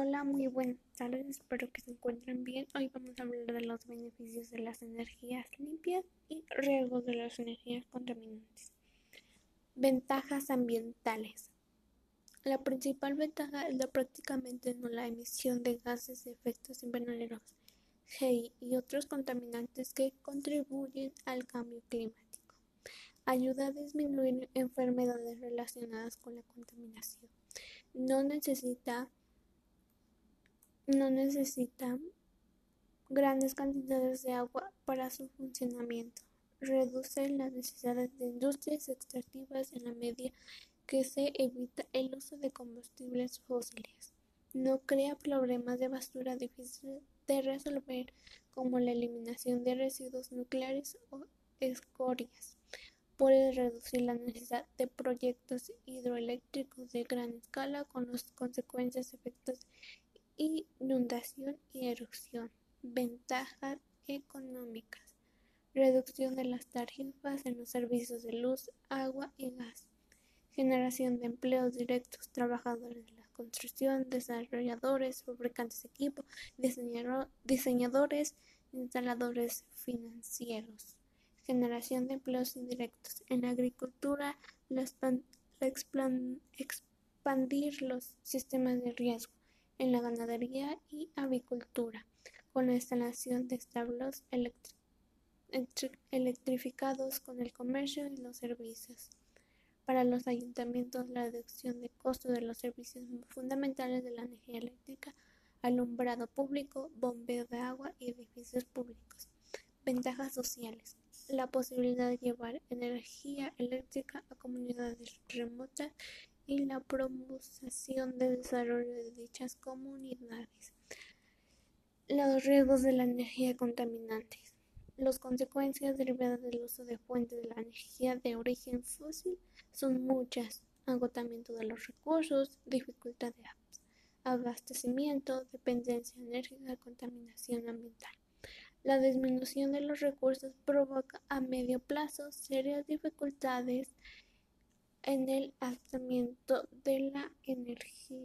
Hola, muy buenas tardes, espero que se encuentren bien. Hoy vamos a hablar de los beneficios de las energías limpias y riesgos de las energías contaminantes. Ventajas ambientales. La principal ventaja es la prácticamente la emisión de gases de efectos invernaderos, GI y otros contaminantes que contribuyen al cambio climático. Ayuda a disminuir enfermedades relacionadas con la contaminación. No necesita no necesita grandes cantidades de agua para su funcionamiento. Reduce las necesidades de industrias extractivas en la medida que se evita el uso de combustibles fósiles. No crea problemas de basura difíciles de resolver como la eliminación de residuos nucleares o escorias. Puede reducir la necesidad de proyectos hidroeléctricos de gran escala con las consecuencias efectos inundación y erupción. Ventajas económicas. Reducción de las tarifas en los servicios de luz, agua y gas. Generación de empleos directos, trabajadores de la construcción, desarrolladores, fabricantes de equipo, diseñadores, instaladores financieros. Generación de empleos indirectos. En la agricultura, expandir los sistemas de riesgo en la ganadería y avicultura, con la instalación de establos electrificados con el comercio y los servicios. Para los ayuntamientos, la reducción de costos de los servicios fundamentales de la energía eléctrica, alumbrado público, bombeo de agua y edificios públicos. Ventajas sociales. La posibilidad de llevar energía eléctrica a comunidades remotas y la promoción de desarrollo de dichas comunidades. Los riesgos de la energía contaminante. Las consecuencias derivadas del uso de fuentes de la energía de origen fósil son muchas. Agotamiento de los recursos, dificultad de abastecimiento, dependencia energética, contaminación ambiental. La disminución de los recursos provoca a medio plazo serias dificultades en el abastecimiento de la energía.